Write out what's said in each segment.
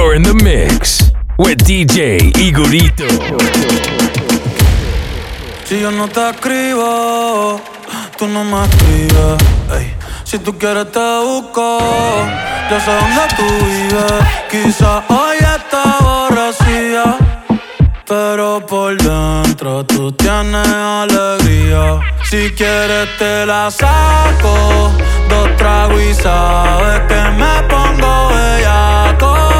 In the mix with DJ Igorito. Si yo no te escribo, tú no me escribes. Si tú quieres te busco, yo sé dónde tú vives. Quizá hoy está aborrecida, pero por dentro tú tienes alegría. Si quieres te la saco, dos tragos y sabes que me pongo bellaco.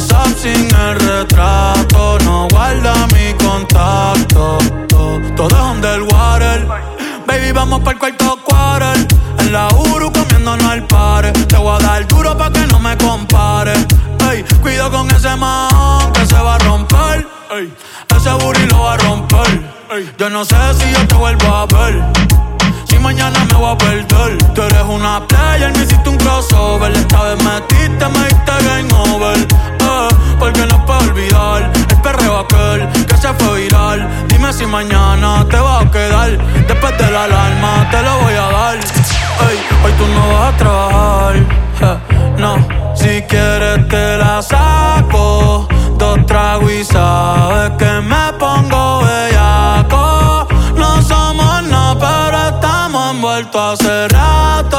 WhatsApp sin el retrato, no guarda mi contacto. Todo es underwater. Baby, vamos para el cuarto quarter. En la Uru comiéndonos al pare. Te voy a dar duro pa' que no me compare. Ey, cuido con ese man que se va a romper. Ey, ese booty lo va a romper. Ey, yo no sé si yo te vuelvo a ver. Si mañana me voy a perder. Tú eres una player, me hiciste un crossover. Esta vez metiste, me diste game over. Eh, porque no puedo olvidar el perreo aquel que se fue viral. Dime si mañana te va a quedar. Después de la alarma te lo voy a dar. Ey, hoy tú no vas a trabajar. eh, no, si quieres te la saco. Dos tragos y sabes que me envueltos hace rato.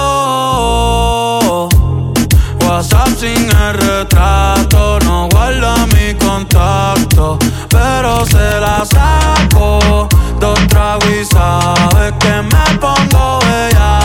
WhatsApp sin el retrato, no guarda mi contacto, pero se la saco. Dos tragos y sabes que me pongo bellaco.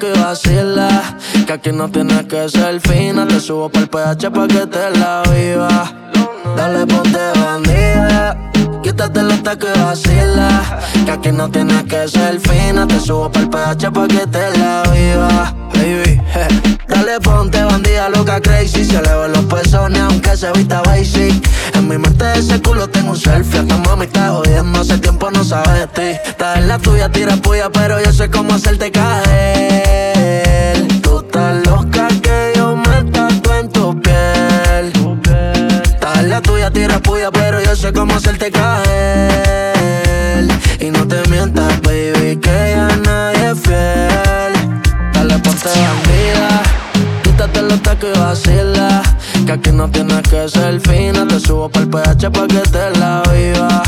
Y vacila. Que aquí no tienes que ser fina. Te subo pa'l PH pa' que te la viva. Dale, ponte bandida. Quítate los y vacila. Que aquí no tienes que ser fina. Te subo pa'l PH pa' que te la viva. Baby, je. Ponte bandida loca crazy. Se le ven los pezones aunque se vista basic. En mi mente ese culo tengo un selfie. Esta mami está jodiendo, hace tiempo no sabe de ti. Estás en la tuya, tira puya, pero yo sé cómo hacerte caer. Tú estás loca que yo me tatué en tu piel. Estás en la tuya, tira puya, pero yo sé cómo hacerte caer. Que aquí no tienes que ser fina. Te subo pa'l PH pa' que te la viva.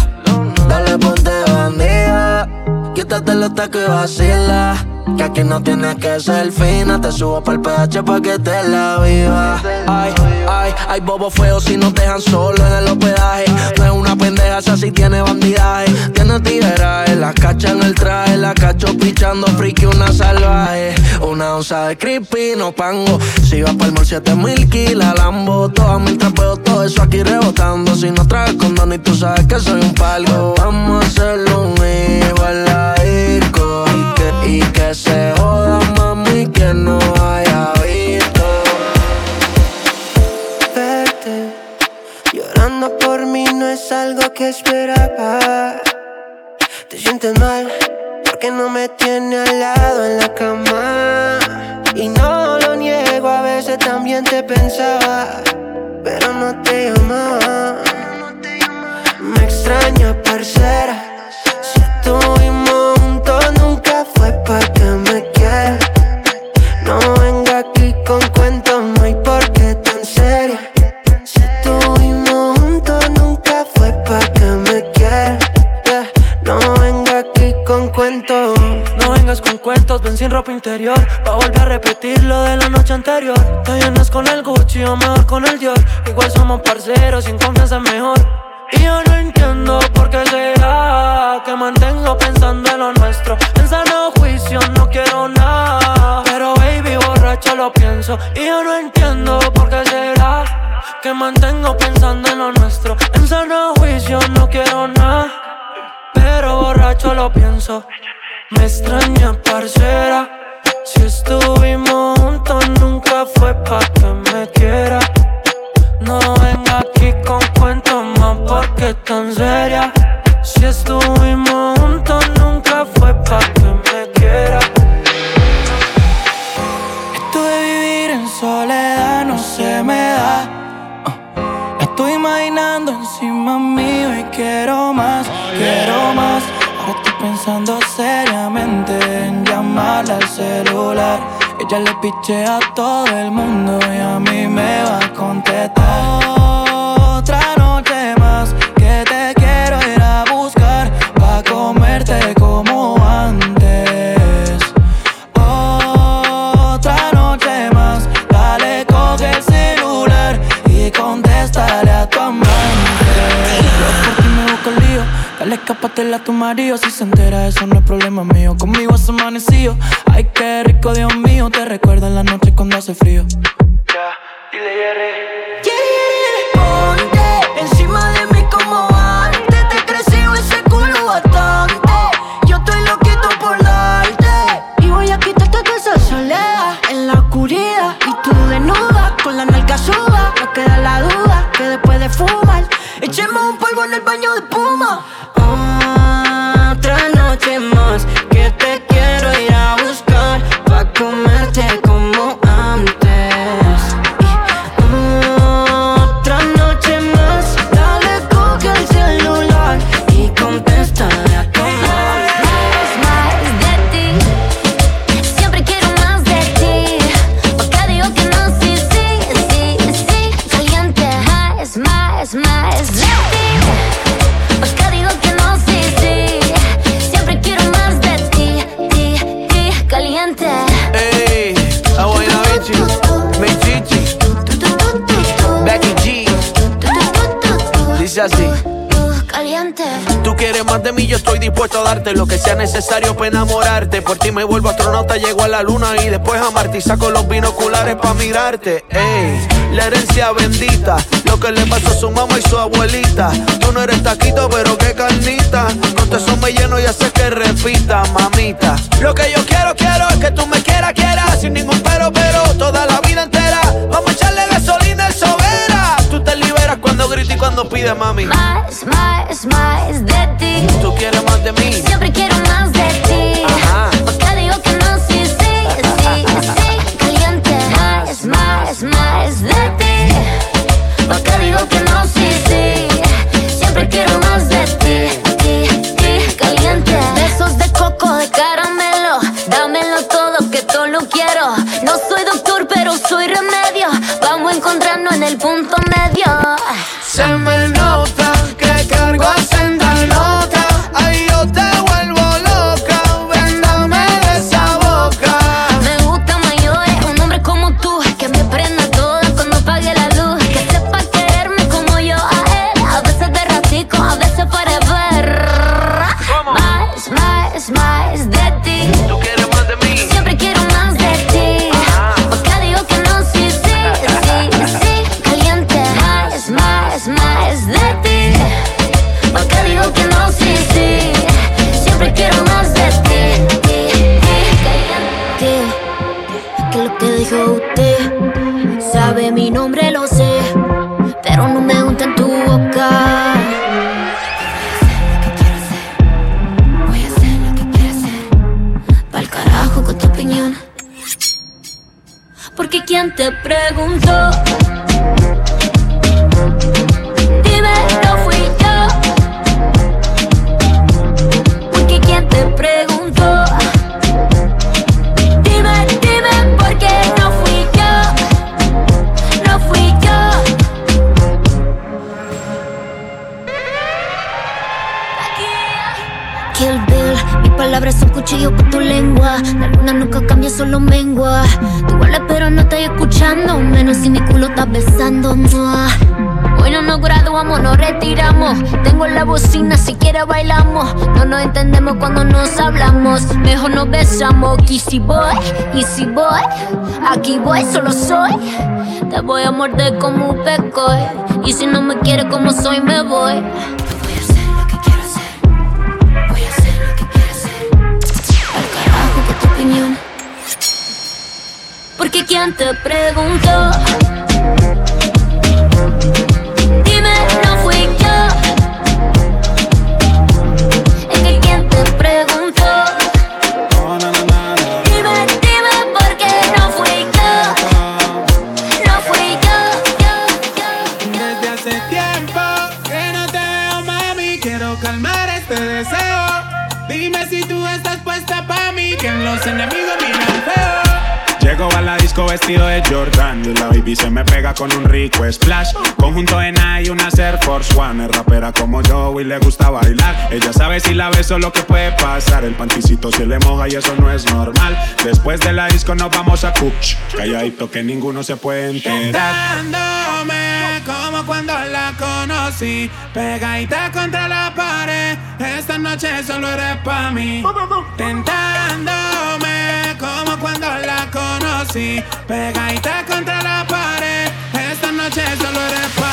Dale, ponte bandida. Quítate los tacos y vacila. Que aquí no tienes que ser fina. Te subo pa'l PH pa' que te la viva. Ay, ay, ay, bobo feo si nos dejan solo en el hospedaje. No es una esa sí tiene bandidaje. Tiene tigueraje, la cacha en el traje. La cacho pichando friki, una salvaje. Una onza de creepy, no pango. Si va pa'l mall, 7 mil kilos, Lambo. Todas mil trapeos, todo eso aquí rebotando. Si no traes condón y tú sabes que soy un palgo. Vamos a hacerlo un igual la disco. Y que, y que se joda, mami, que no haya visto. No es algo que esperaba. Te sientes mal porque no me tiene al lado en la cama. Y no lo niego, a veces también te pensaba Pero no te llamaba Me extraña, parcera. Si estuvimos juntos nunca fue pa' No vengas con cuentos, ven sin ropa interior. Pa' volver a repetir lo de la noche anterior. Te vienes con el Gucci o mejor con el Dior. Igual somos parceros, sin confianza mejor. Y yo no entiendo por qué será que mantengo pensando en lo nuestro. En sano juicio no quiero nada. Pero baby, borracha lo pienso y yo no entiendo por qué será que mantengo pensando en lo nuestro. En sano juicio no quiero nada, pero borracho lo pienso. Me extraña, parcera. Si estuvimos juntos, nunca fue pa' que me quiera. No venga aquí con cuentos más porque tan seria. Si estuvimos juntos, nunca fue pa' que me quiera. Esto de vivir en soledad no se me da. Uh, estoy imaginando encima mío y quiero más, quiero más. Ahora estoy pensando seriamente en llamarle al celular. Ella le piche a todo el mundo y a mí me va a contestar. Dale escapatela a tu marido si se entera eso no es problema mío. Conmigo has amanecido, ay qué rico Dios mío, te recuerda en la noche cuando hace frío. Ponte encima de mí como antes. Te creció ese culo bastante. Yo estoy loquito por darte. Y voy a quitarte toda esa soledad en la oscuridad. Y tú desnuda, con la nalga suda. No queda la duda que después de fumar, echemos un polvo en el baño de puma. Más de mí, yo estoy dispuesto a darte lo que sea necesario para enamorarte. Por ti me vuelvo astronauta, llego a la luna y después amarte y saco los binoculares para mirarte. Ey, la herencia bendita, lo que le pasó a su mamá y su abuelita. Tú no eres taquito, pero qué carnita. Con tu eso me lleno y hace que repita, mamita. Lo que yo quiero, quiero es que tú me quieras, quieras, sin ningún pero, pero, toda la vida entera. Vamos a echarle gasolina al sobera. Tú te liberas cuando gritas y cuando pides, mami. Y si voy, y si voy, aquí voy, solo soy. Te voy a morder como un pecor. Y si no me quiere como soy, me voy. Voy a hacer lo que quiero hacer. Voy a hacer lo que quiero hacer. Al carajo, que tu opinión. Porque quién te preguntó. vestido de Jordan y la baby se me pega con un rico splash. Conjunto en y una Air Force One. Es rapera como yo y le gusta bailar. Ella sabe si la beso lo que puede pasar. El panticito se le moja y eso no es normal. Después de la disco nos vamos a Cuch. Calladito que ninguno se puede enterar como cuando la conocí. Pegadita contra la pared, esta noche solo eres para mí. Tentándome como cuando la conocí. Pegadita contra la pared, esta noche solo eres para mí.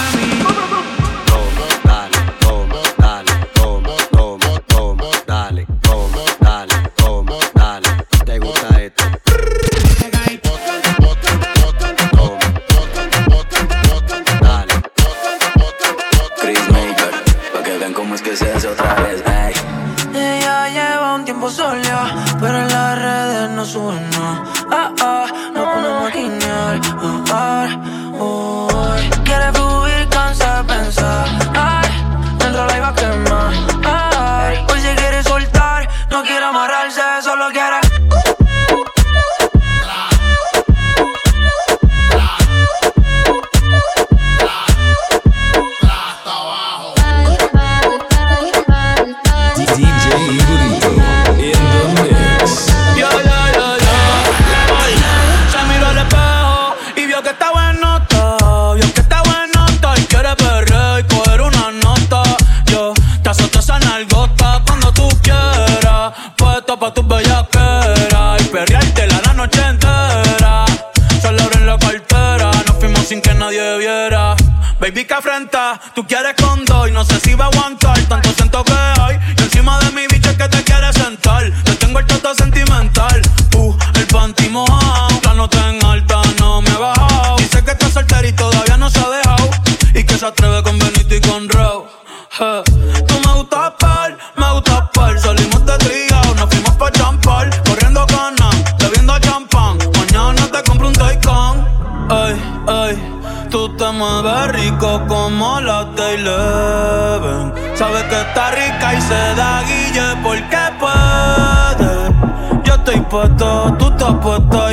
tú it.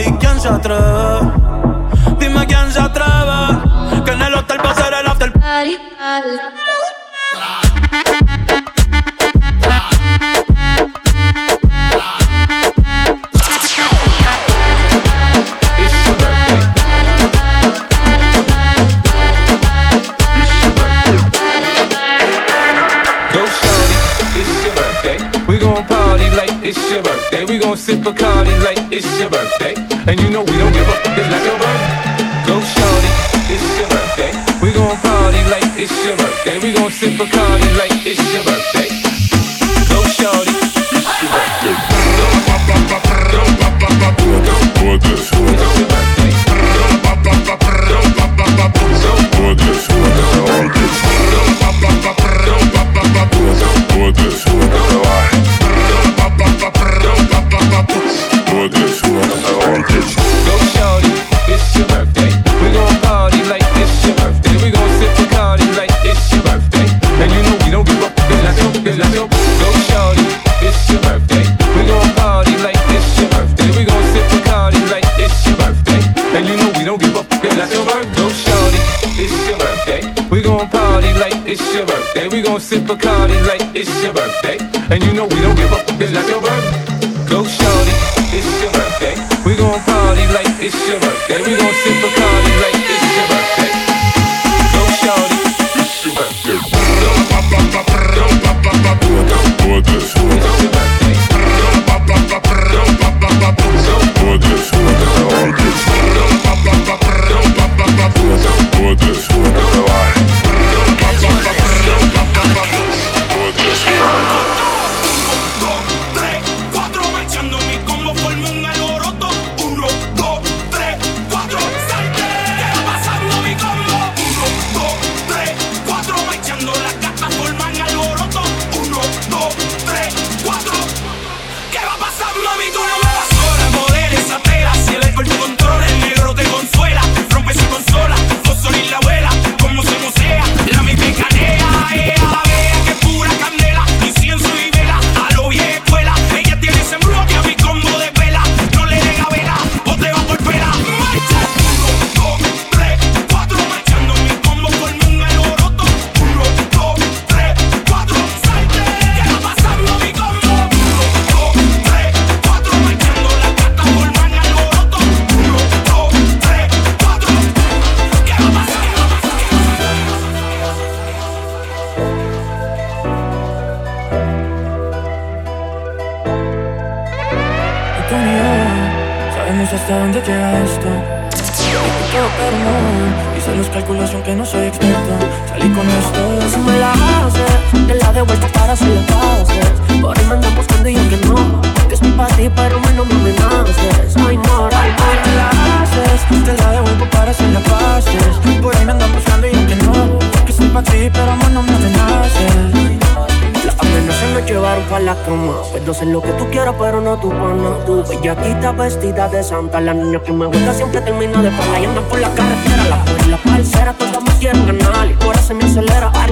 y quién se atreve. Then we gon' sip Bacardi like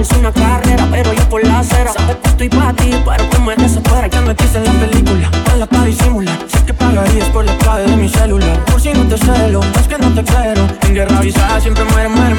Parece una carrera, pero yo por la acera. Sabes que estoy para ti, pero tú me desesperas. Ya me en la película, no la para disimular. Sé que pagarías por la clave de mi celular. Por si no te celo, es que no te quiero. En guerra avisada siempre muere, muere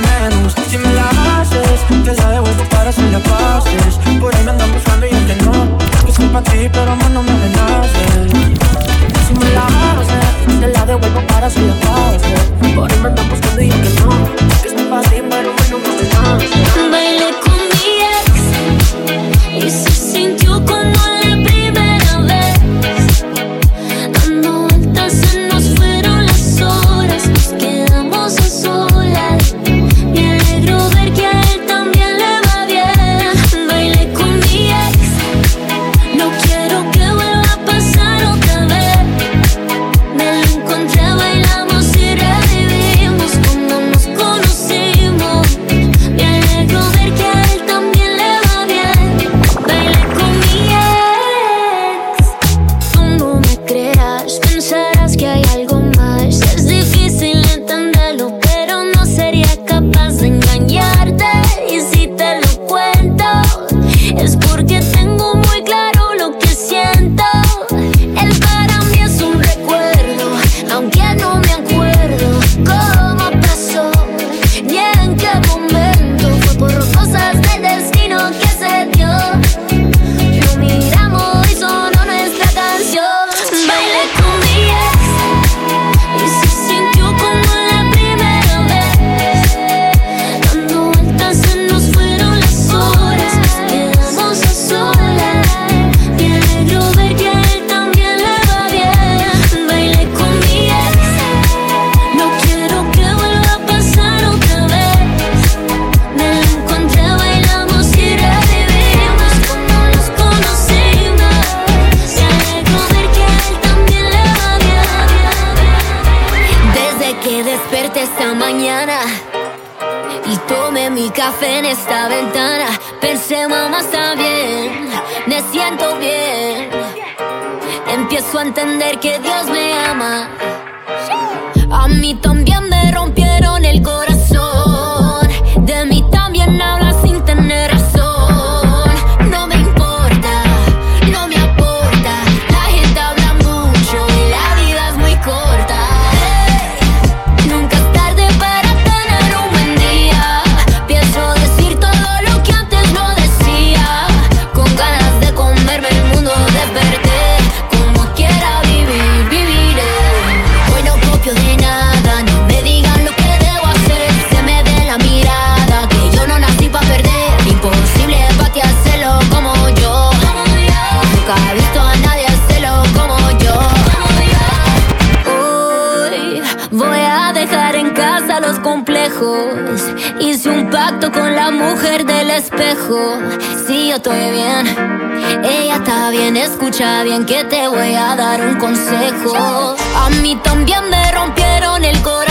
si yo estoy bien. Ella está bien, escucha bien que te voy a dar un consejo. A mí también me rompieron el corazón.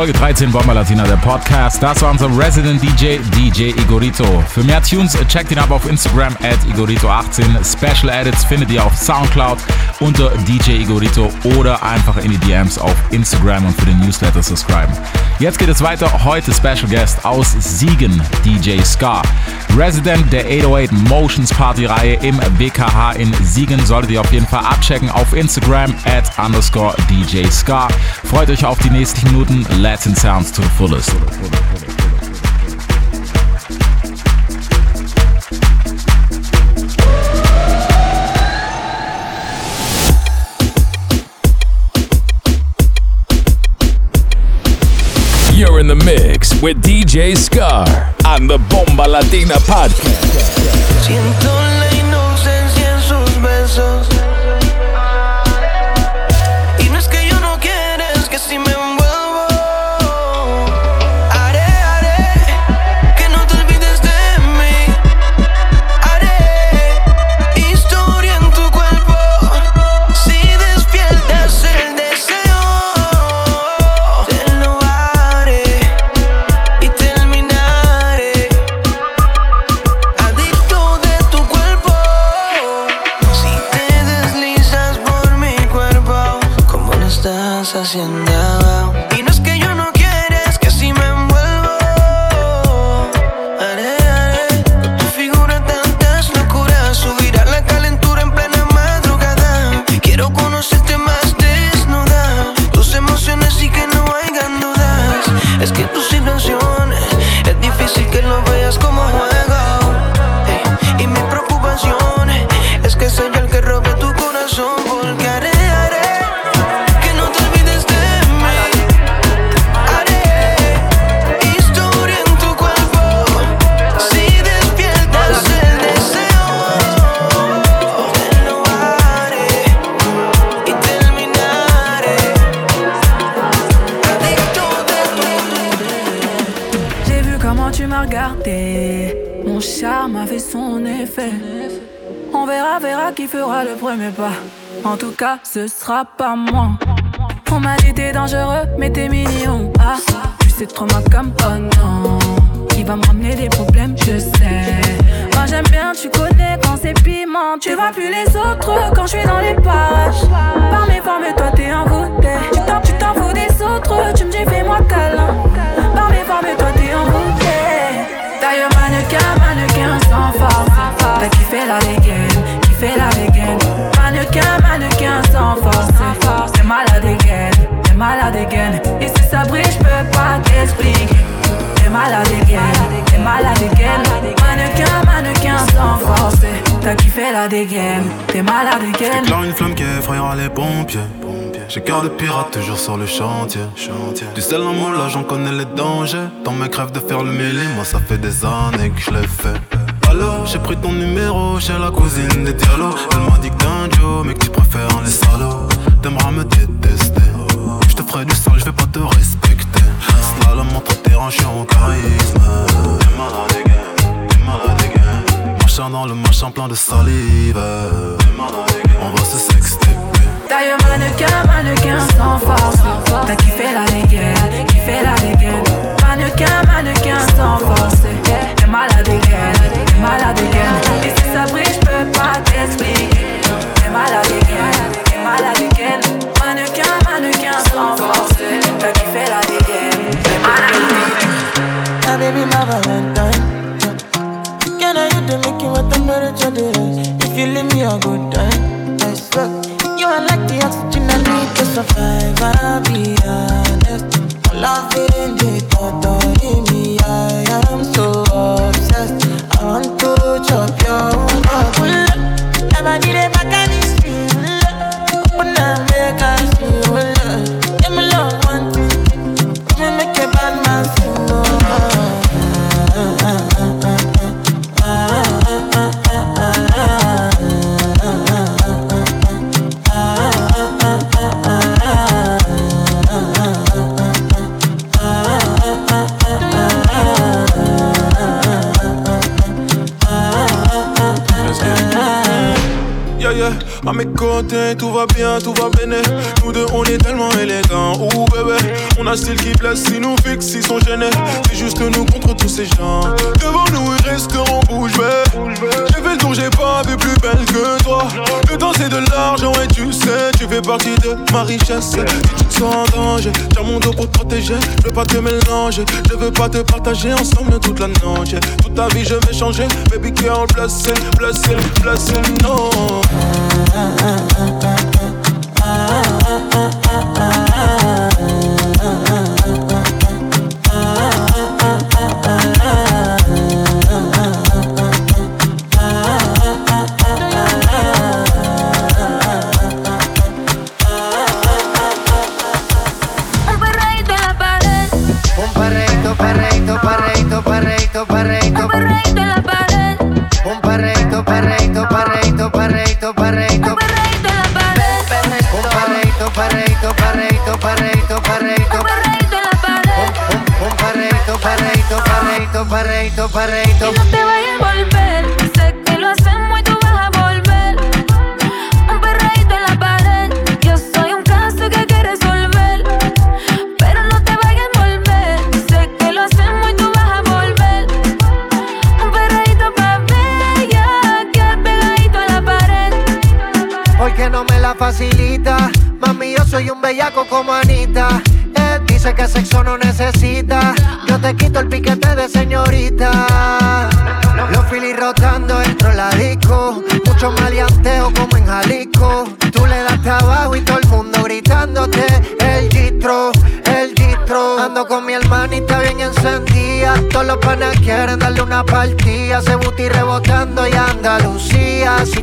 Folge 13 Bomber Latina, der Podcast. Das war unser Resident DJ, DJ Igorito. Für mehr Tunes checkt ihn ab auf Instagram at Igorito18. Special Edits findet ihr auf Soundcloud unter DJ Igorito oder einfach in die DMs auf Instagram und für den Newsletter subscriben. Jetzt geht es weiter. Heute Special Guest aus Siegen, DJ Scar. Resident der 808 Motions Party Reihe im WKH in Siegen. Solltet ihr auf jeden Fall abchecken auf Instagram at underscore DJ Scar. Freut euch auf die nächsten Minuten. Latin Sounds to the fullest. You're in the mix with DJ Scar on the Bomba Latina podcast. frappe J'ai cœur de pirate toujours sur le chantier. Tu sais l'amour là j'en connais les dangers. Dans mes crèves de faire le mêlé, moi ça fait des années que je l'ai fait. Alors j'ai pris ton numéro chez la cousine des dialogues. Elle m'a dit que t'es un Joe mais que tu préfères les salauds. T'aimeras me détester. Je te ferai du sale, je vais pas te respecter. Slalom entre tes hanches en charisme. T'es malade again, t'es malade again. Machin dans le machin plein de salive. On va se D'ailleurs, mannequin, mannequin sans force. T'as kiffé la dégaine, kiffé la dégaine. Mannequin, mannequin sans force. T'es malade again, t'es malade again. Et si ça brille, j'peux pas t'expliquer. partager ensemble toute la noche. Toute ta vie, je vais changer. Baby girl, blessé, blessé, blessé, non.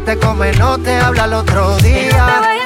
te come, no te habla el otro día.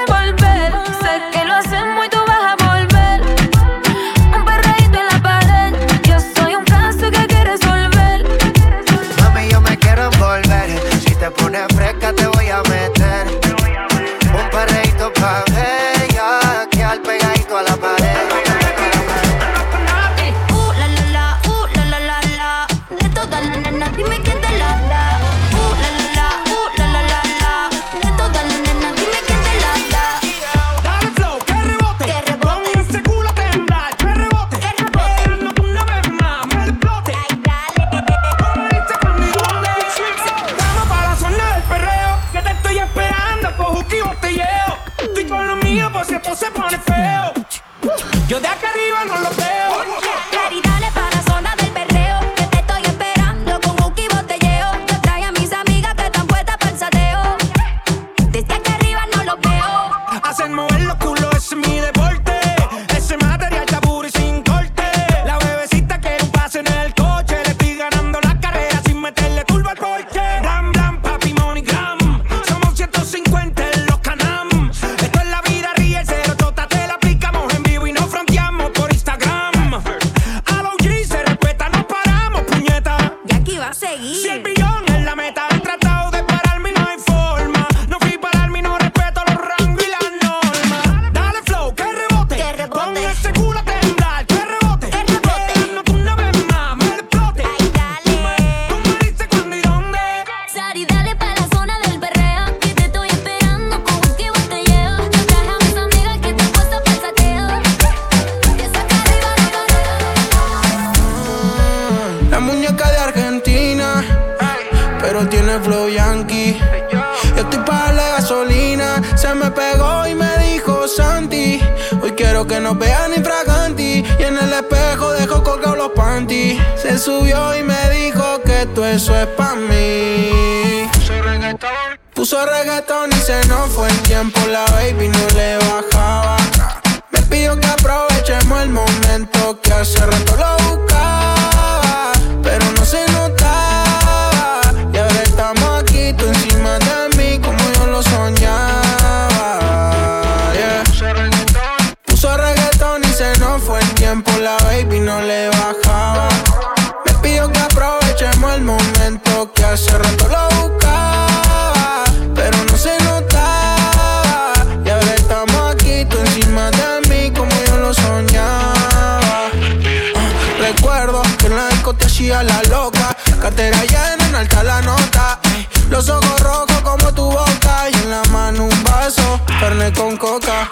Con coca.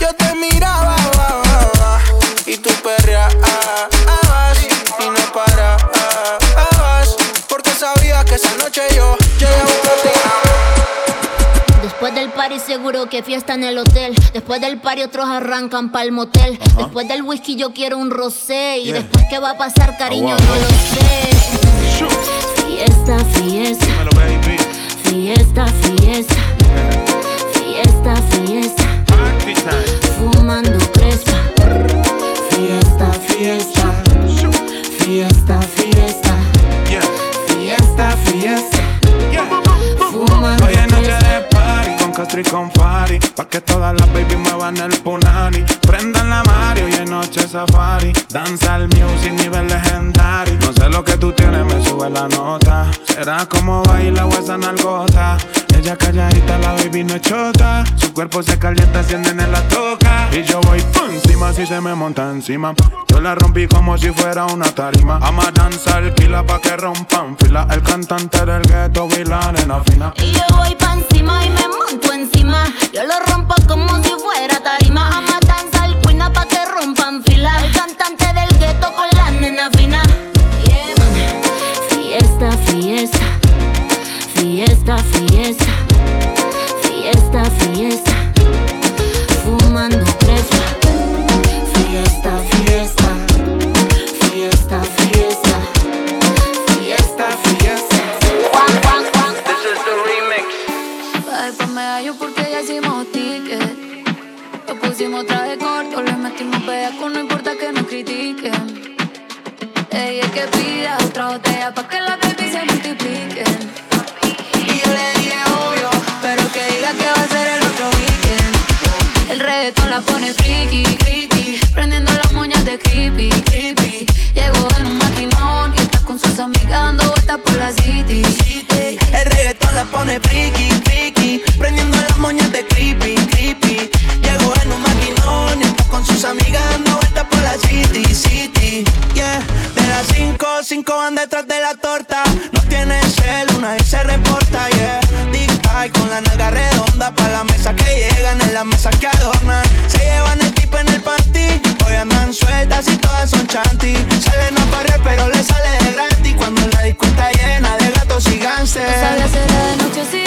Yo te miraba, y tú perreabas y no parabas. Porque sabía que esa noche yo llegaba Después del party seguro que fiesta en el hotel. Después del party otros arrancan pa'l motel. Después del whisky yo quiero un rosé. Y después qué va a pasar, cariño, no lo sé. Fiesta, fiesta. Fiesta, fiesta. Fiesta, fiesta. Fumando crespa. Fiesta, fiesta. Fiesta, fiesta. Party con Castro y con Fari Pa' que todas las baby muevan el punani. Prendan la Mario y es noche safari. Danza el music nivel legendario. No sé lo que tú tienes, me sube la nota. Será como baila o esa nalgota. Ella calladita, la baby no es chota. Su cuerpo se calienta, encienden en la toca. Y yo voy pum, encima si se me monta encima. Yo la rompí como si fuera una tarima. Ama danzar, kila pa' que rompan fila. El cantante del ghetto y la nena fina. Y yo voy pa' encima y me monto encima. Yo lo rompo como si fuera tarima. Ama danza el cuina pa' que rompan fila. El cantante del gueto con la nena fina. Fiesta, fiesta. Fiesta, fiesta. Fiesta, fiesta. Ella que pida otra botella pa' que la baby se multiplique. Y yo le dije obvio, pero que diga que va a ser el otro weekend. El reggaetón la pone friki, friki, prendiendo las moñas de creepy, creepy. Llegó en un maquinón y está con sus amigas dando vueltas por la city. El reggaetón la pone friki, friki Prendiendo las moñas de creepy, creepy Llegó en un maquinón y está con sus amigas cinco, van detrás de la torta. No tiene cel, una vez se reporta, yeah. Tic-tac con la nalga redonda Pa' la mesa que llegan, en la mesa que adornan. Se llevan el tipo en el panty Hoy andan sueltas y todas son chanty. Salen a parir pero le sale de gratis Cuando la disco llena de gatos y gánster si era de noche o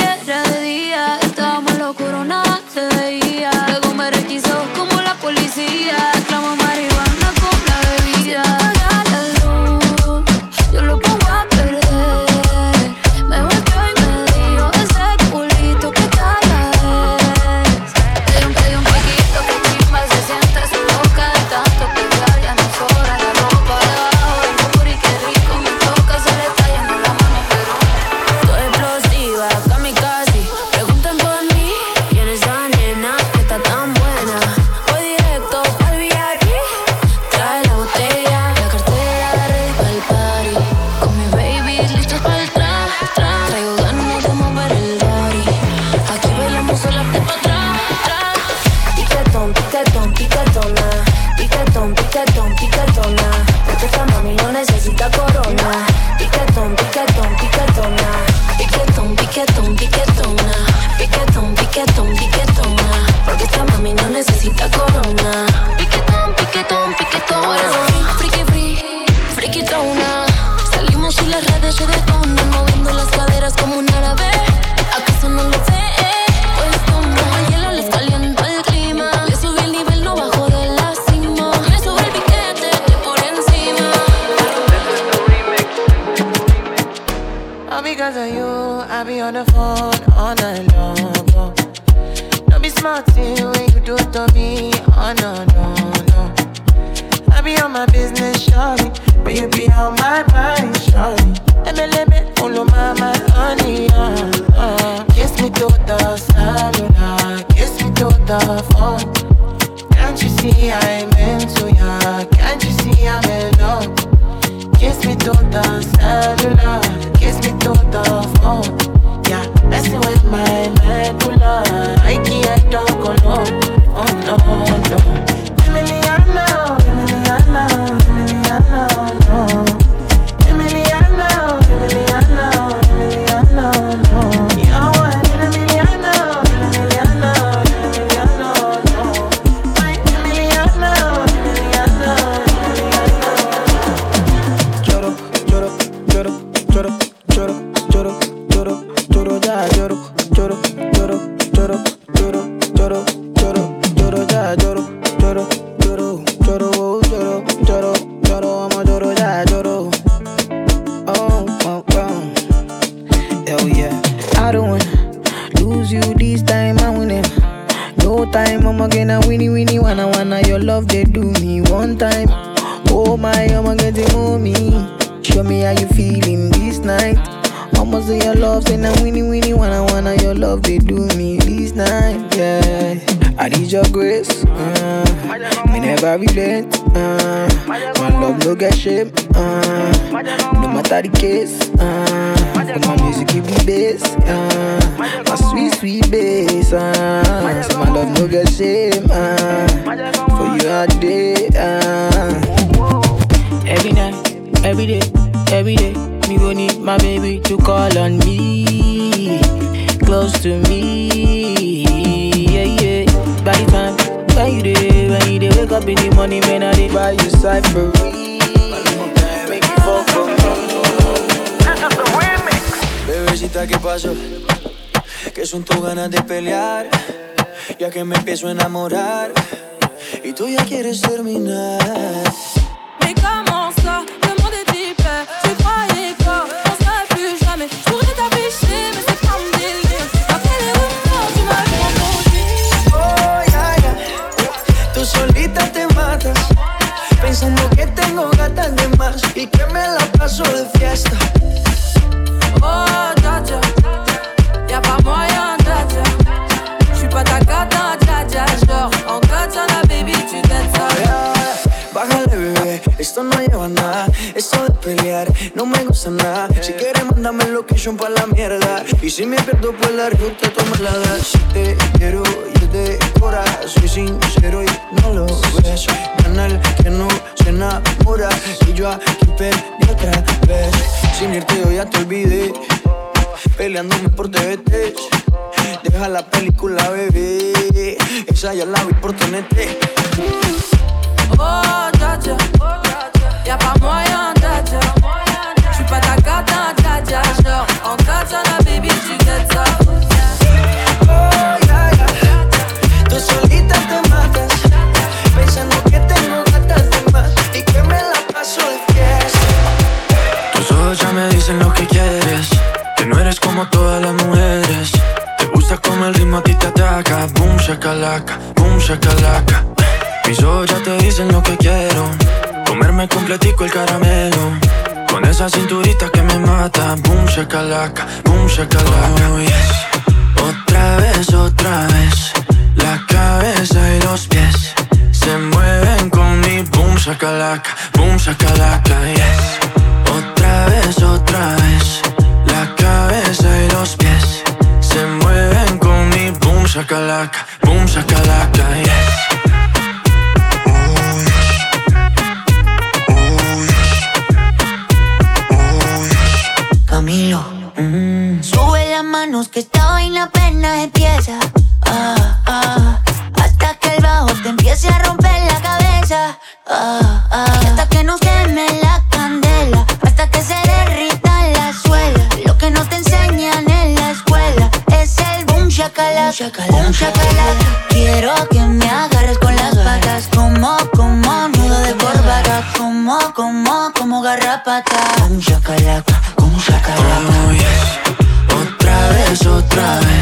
my baby to call on me, close to me, yeah yeah. By the time when you day, when you day, wake up in the morning, man, I dey buy you for Bebecita, ¿qué pasó? Que son tus ganas de pelear, ya que me empiezo a enamorar y tú ya quieres terminar. Tengo gatas de más y que me la paso de fiesta. Oh, dja Y'a pas moyen, dja J'suis pas ta gata, dja dja Genre, en katana, baby, tu t'aides ça Bájale, bebé, esto no lleva nada. Esto de pelear no me gusta nada. Si quieres, mándame location pa' la mierda. Y si me pierdo por la ruta, tú me la das. Si te quiero, yo te cora. Soy sincero y no lo ves. Canal que no se enamora. Y yo aquí perdí otra vez. Sin irte, yo ya te olvidé. Peleándome por TVT. Deja la película, bebé. Esa ya la vi por TNT. Oh, dja Y'a pas moyen, dja dja J'suis pas ta dja dja Genre, en katana, baby, tu t'aides ça como a ti te ataca. Boom, shakalaka, boom, shakalaka. Mis ojos ya te dicen lo que quiero. Comerme completico el caramelo. Con esa cinturita que me mata. Boom, shakalaka, boom, shakalaka. Oh, yes. Otra vez, otra vez. La cabeza y los pies se mueven con mi boom, shakalaka, boom, shakalaka, yes. Mi boom, shakalaka, boom, shakalaka, yes. Camilo. Sube las manos que esta shakalaka. Quiero que me agarres con las patas. Como, como nudo de corbata. Como, como, como garrapata. Boom shakalaka. Boom shakalaka. Oh, yes. Otra vez, otra vez.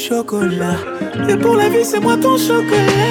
chocolat. Et pour la vie, c'est moi ton chocolat.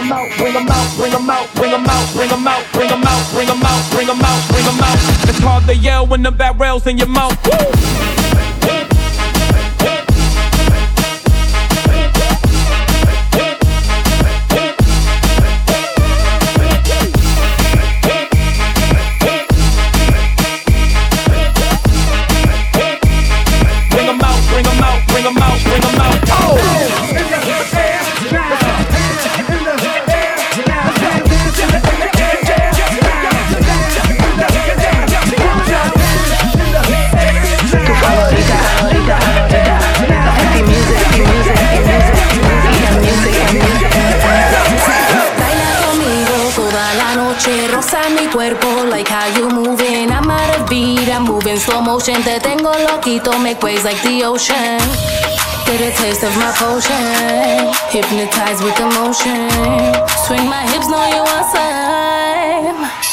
them out, bring them out, bring them out, bring them out, bring them out, bring them out, bring them out, bring them out, bring them out. It's hard to yell when the bat rails in your mouth. Woo! potion. Te tengo loquito, make waves like the ocean. Get a taste of my potion. Hypnotized with emotion. Swing my hips, know you want some.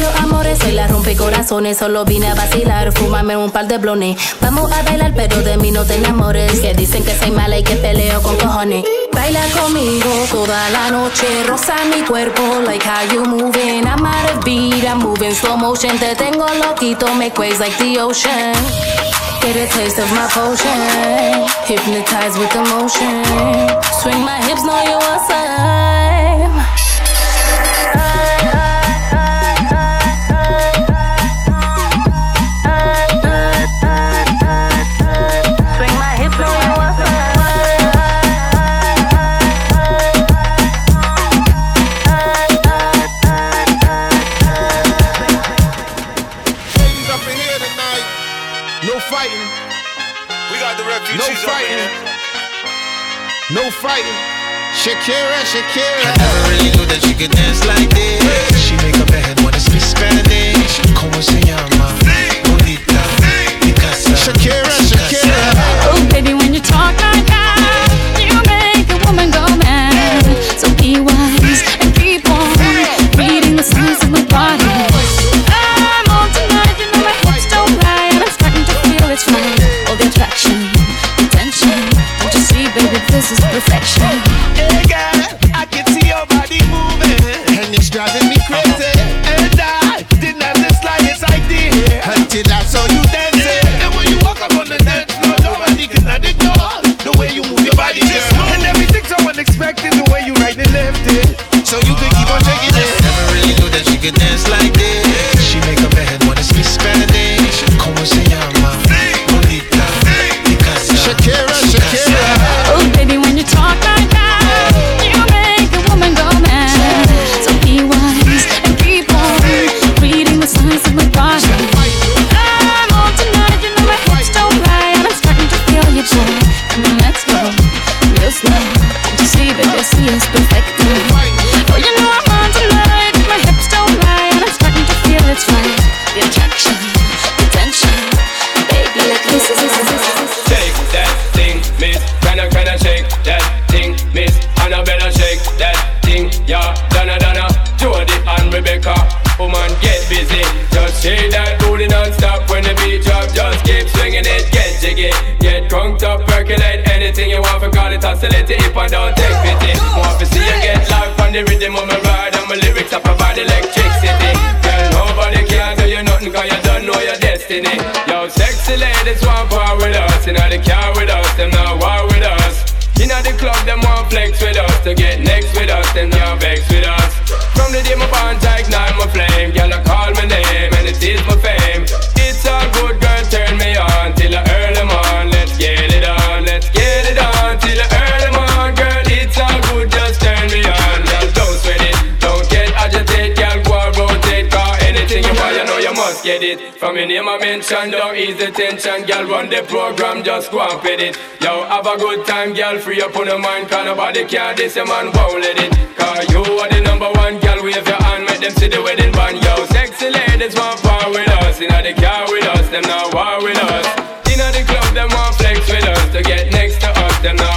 varios amores, soy la rompe corazones. Solo vine a vacilar, fumame un par de blones. Vamos a bailar, pero de mí no te enamores. Que dicen que soy mala y que peleo con cojones. Baila conmigo toda la noche, rosa mi cuerpo, like how you moving. I'm out of beat, I'm moving slow motion. Te tengo loquito, make waves like the ocean. Get a taste of my potion, hypnotized with emotion. Swing my hips, know you want some. Shakira, Shakira. I never really knew that she could dance like this. She make a bad wanna speak Spanish. Como se llama? tension, don't ease the tension, girl. Run the program, just go and fit it. Yo, have a good time, girl. Free up on your mind, can nobody care. This a man won't let it. Cause you are the number one, girl. Wave your hand, make them see the wedding band. Yo, sexy ladies want part with us. Inna the car with us, them not war with us. Inna the club, them want flex with us. To get next to us, them not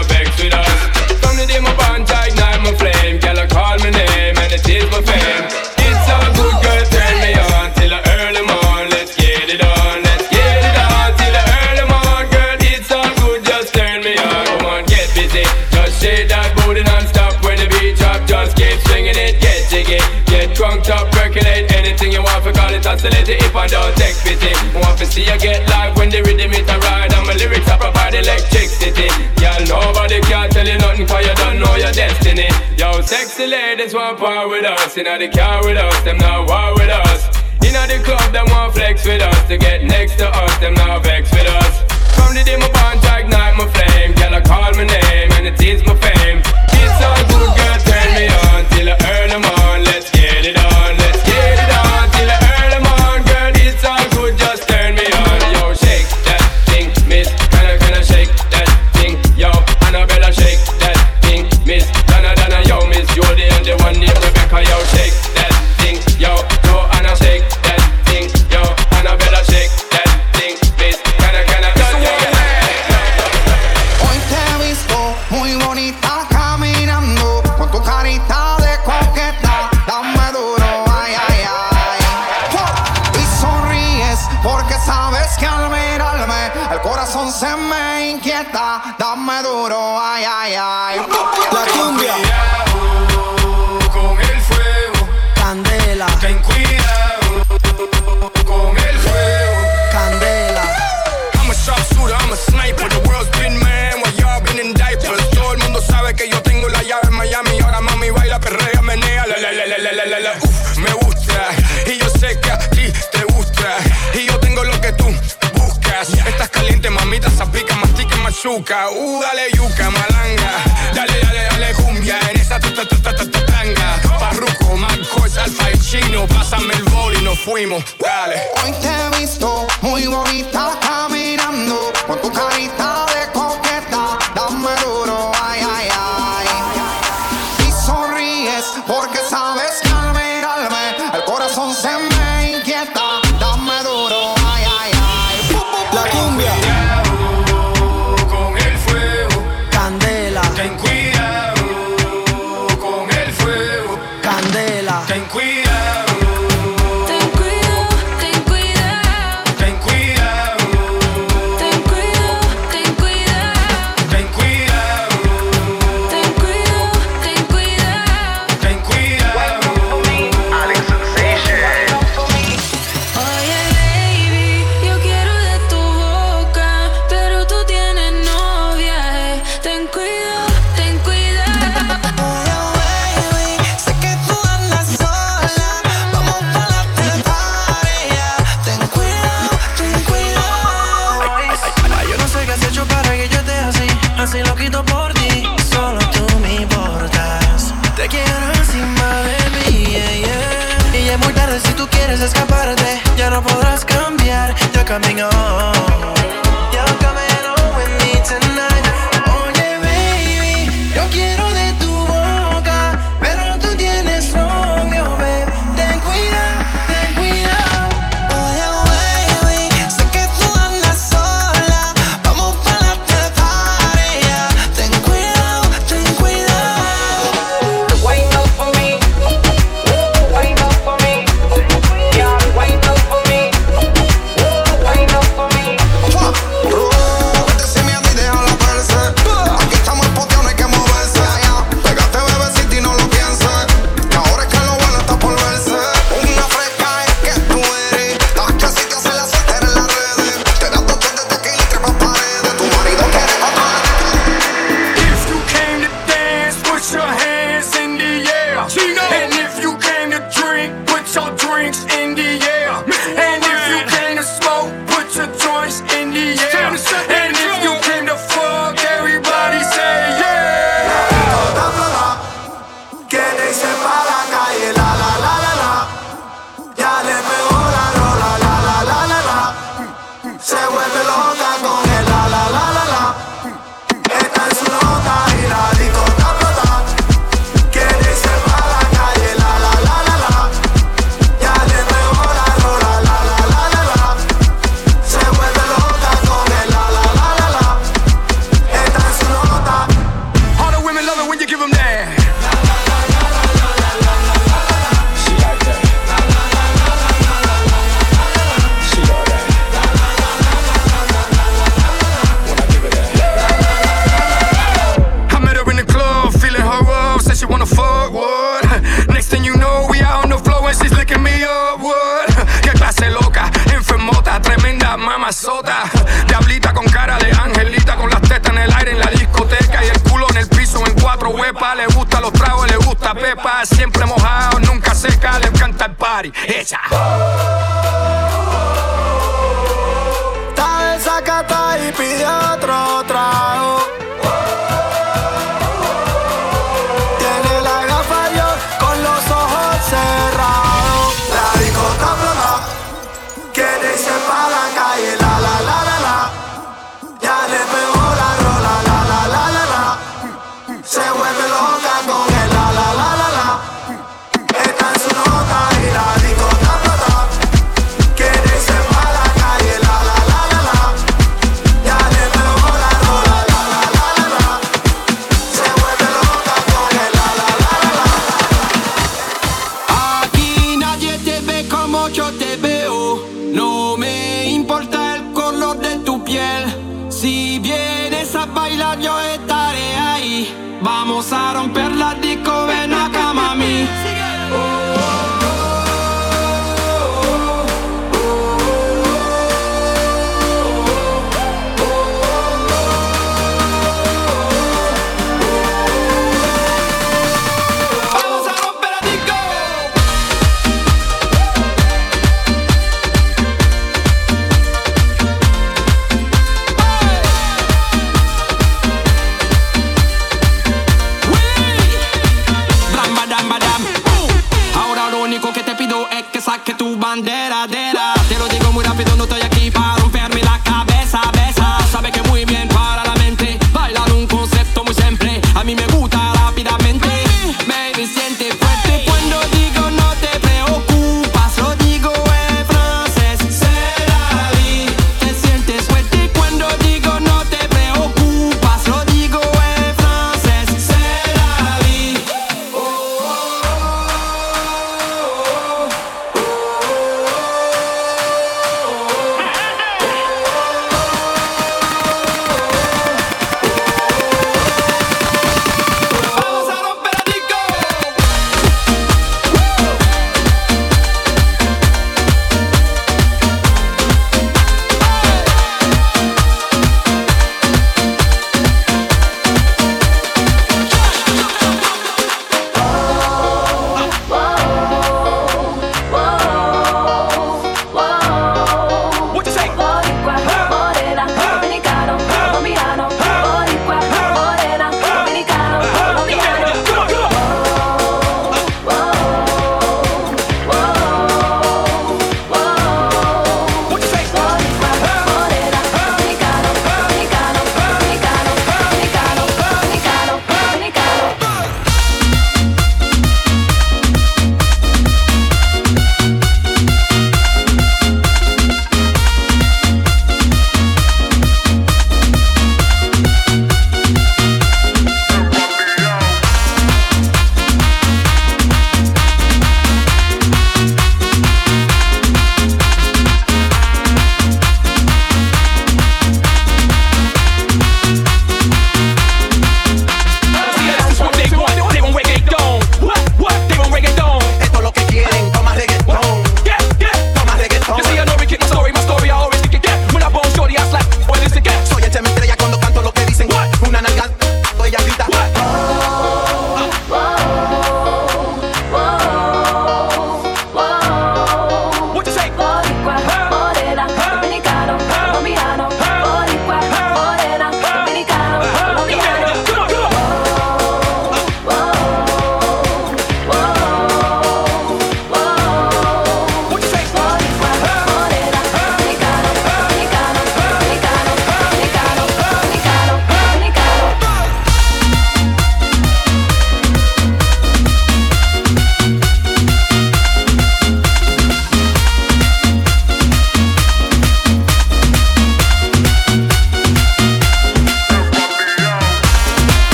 oscillate if I don't take pity Want to see you get live when the rhythm hit a ride. And my lyrics are provide electricity. Y'all nobody can tell you nothing for you don't know your destiny. Yo, sexy ladies want part with us. Inna you know, the car with us, them not war with us. Inna you know, the club, them want flex with us. To get next to us, them not vex with us. From the day my bond, ignite my flame. Girl, I call my name and it is my fame.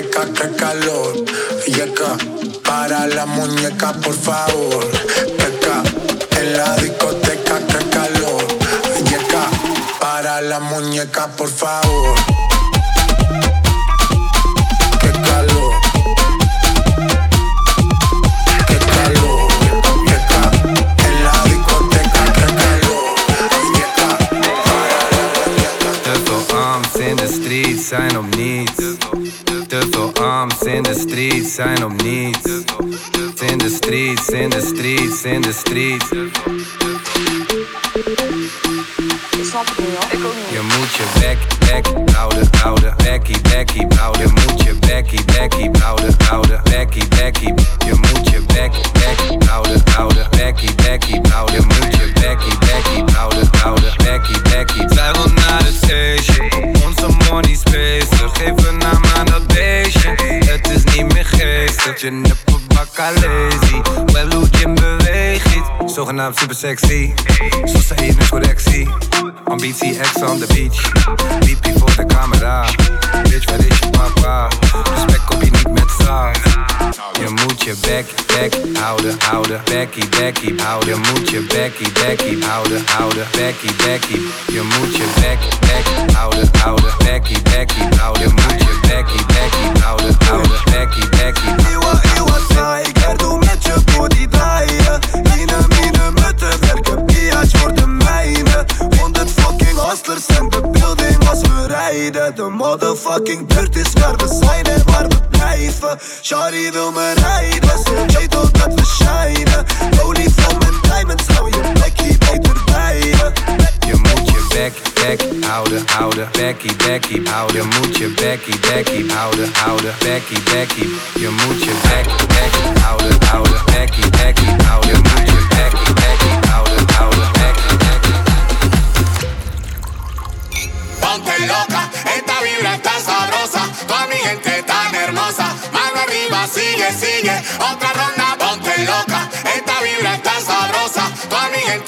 Discoteca, qué calor. Yeca, para la muñeca, por favor. Qué ca. En la discoteca, qué calor. Yeca, para la muñeca, por favor. Qué calor. Qué calor. Yeca, en la discoteca, qué calor. Te veel arms in de street zijn om niets. Te veel arms in de street zijn om niets. In de streets, in de streets, in de streets. Je moet je bek, bek houden, houden. Bekkie, bekkie houden. Je moet je bekkie, bekkie houden, houden. Bekkie, bekkie. Je moet je bek, bek houden, houden. Bekkie, bekkie houden. Je moet je bekkie, bekkie houden, houden. Bekkie, bekkie. Zij wil naar het feestje. Aan dat. Het is niet meer geestig. Je nippe bakka lazy. Hoe je beweegt. Zogenaamd super sexy. Zo zei je met correctie. Ambitie ex on the beach. Liepie voor de camera. Bitch, waar is je papa? Respect op je niet met saus. Je moet je bek, bek houden, houden. Bekkie, bekkie houden. Je moet je bekkie, bekkie houden, houden. Bekkie, bekkie. Je moet je bek, bek houden, houden. Bekkie, bekkie houden. Je moet je houden, houden. Jackie. Miła, miła, sajger, dume që po fucking hustlers in the building as më rejde The motherfucking Shari dhe më rejde, se qëjto të të shajnë Holy foam and diamonds, how you make it, they Bekkie houden. Je moet je bekkie, bekkie houden, houden. Bekkie, bekkie. Je moet je bek, bek houden, houden. Bekkie, bekkie houden. Je moet je bekkie, bekkie houden, houden. Bekkie, bekkie. Ponte loca, esta vibra está sabrosa, toda mi gente tan hermosa, mano arriba, sigue, sigue, otra ronda, ponte loca, esta vibra está sabrosa, toda mi gente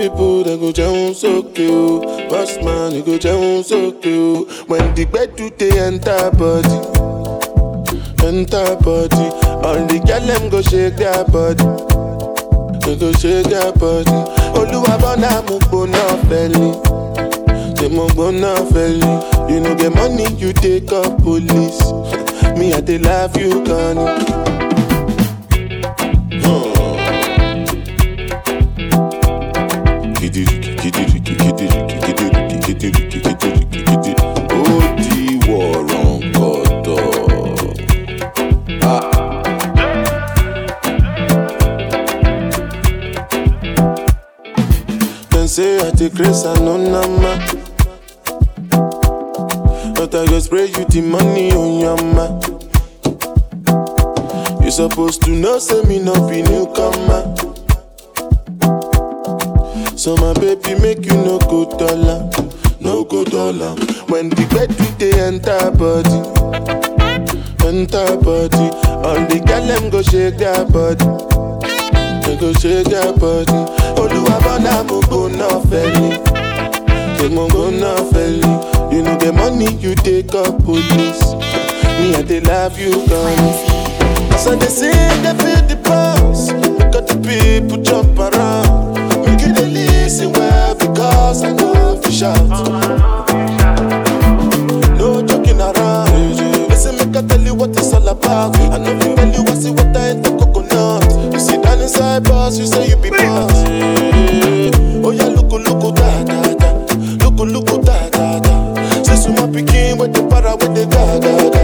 People they go sound so cute. Boss man, you go sound so cute. When the bed do they enter body, enter body. All the girl them go shake their body. They go shake their body. Oluwabona mo gbona fẹli. Say mo gbona fẹli. You no get money, you take up police. Me I dey love you, Connie. Grace and no nama. But I go spray you the money on your ma. You supposed to know, say me no be newcomer. So my baby make you no go dollar, no go dollar. When the bed do they enter body, enter body. All the girl them go shake their body, tó ṣe jẹ́ bọ́dí olúwa mo mo you know the money you police me love you feel the pulse got the people jump around. Make you dey well because i no fit shout. no joking around. Listen make i tell you what it's all about. I know fit tell you what's it what i boss, you say you be boss. Oh yeah, look, look, da da da. Look, look, da da da. Say so my picking with the para with the ga ga ga.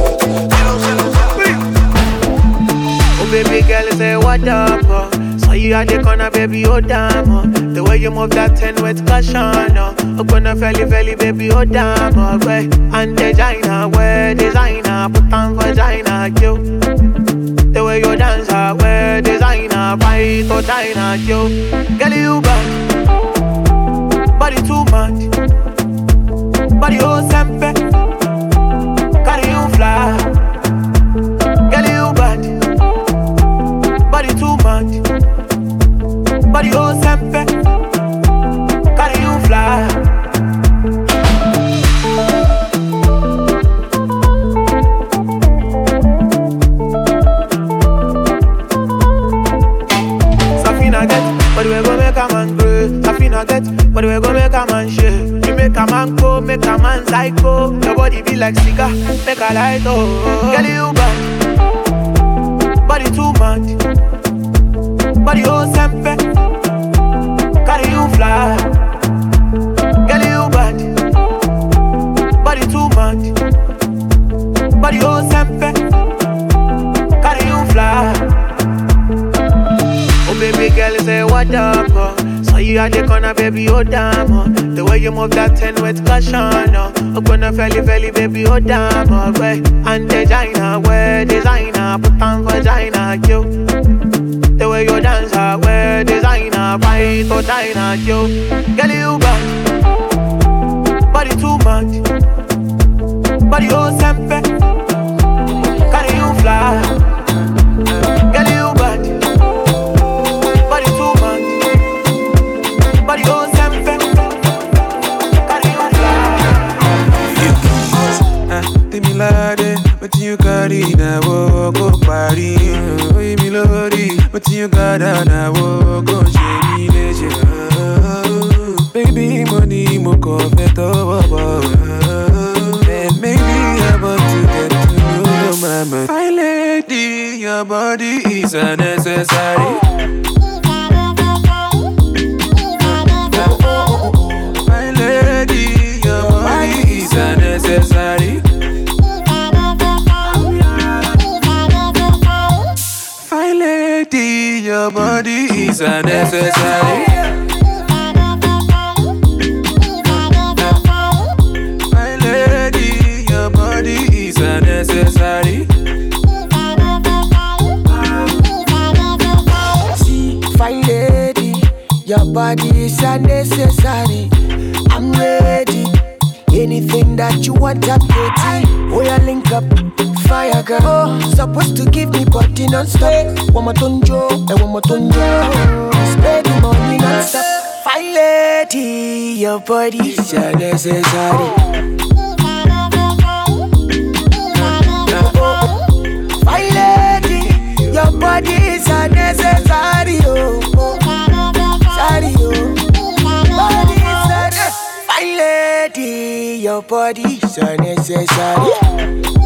Oh baby girl, say what up? Uh? Saw you at the corner, baby, oh damn. Uh. The way you move that ten with caution. Oh gonna felly felly, baby, oh damn. Uh. Way and designer, where designer, put on vagina, you. The way you dance, uh, where designer, fight or China, you. Girl, you back, body too much, body oh sempe, carry you fly. Girl, you bad body too much. Body oh sempe, carry make a man great, I finna get. But we go make a man shake. You make a man go, make a man psycho. Your body be like cigar, make a light oh. Girl, you bad, body too much, body oh sempe, carry you fly. Girl, you bad, body too much, body oh sempe, girl, say what up? Uh? So you at the corner, baby, oh damn. Uh. The way you move that ten with caution. Up on the felly, felly, baby, oh damn. Uh. Way and designer, way designer, put on vagina, you. The way you dance, uh, way designer, fight for diner, you. Girl, you got body too much, body oh sempe, carry you fly. Girl, you bad. mo ti yún kárí ìnáwó kó parí ó mi lórí mo ti yún kádà ìnáwó kó ṣe mí léṣe. baby mo ní mo kàn fẹ́ tọwọ́ bọ̀ and maybe I want to get to know my man. my lady your body is unnecessary. Oh. Your body is unnecessary. My lady, your body is unnecessary. See, fine lady, your body is unnecessary. I'm ready. Anything that you want, I'm ready. Oh, yeah, link up, fire girl. Supposed to give me body non-stop. One more tonjo, and one more tonjo. Spend the money non-stop. Fine lady, your body is unnecessary. Fine lady, your body oh. Oh. is unnecessary. Oh, sorry, oh. Fine lady, your body is unnecessary.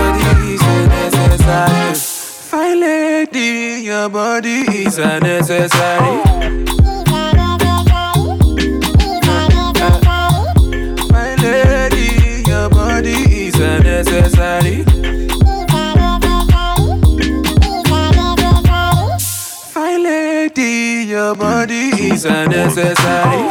your body is unnecessary. My lady, your body is unnecessary. Fine lady, your body is.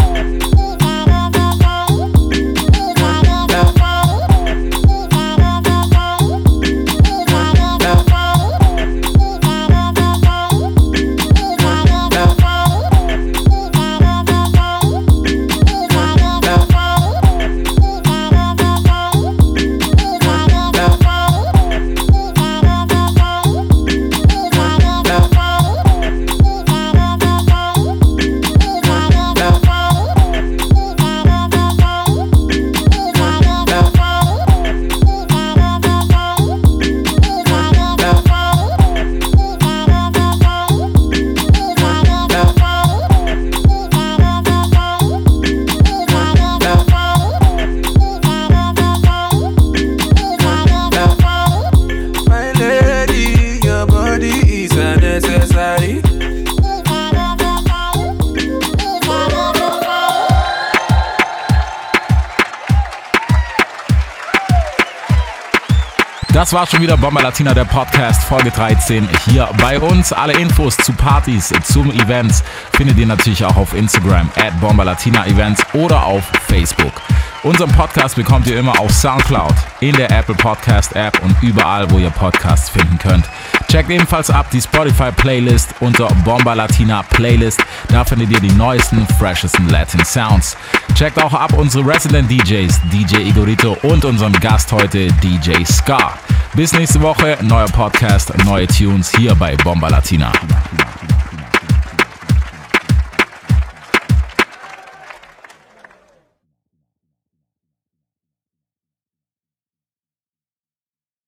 Das war schon wieder Bomber Latina, der Podcast, Folge 13 hier bei uns. Alle Infos zu Partys, zum Events findet ihr natürlich auch auf Instagram at Bomber Latina Events oder auf Facebook. Unseren Podcast bekommt ihr immer auf Soundcloud, in der Apple Podcast App und überall, wo ihr Podcasts finden könnt. Checkt ebenfalls ab die Spotify Playlist unter Bomba Latina Playlist. Da findet ihr die neuesten, freshesten Latin Sounds. Checkt auch ab unsere Resident DJs, DJ Igorito und unseren Gast heute, DJ Ska. Bis nächste Woche, neuer Podcast, neue Tunes hier bei Bomba Latina.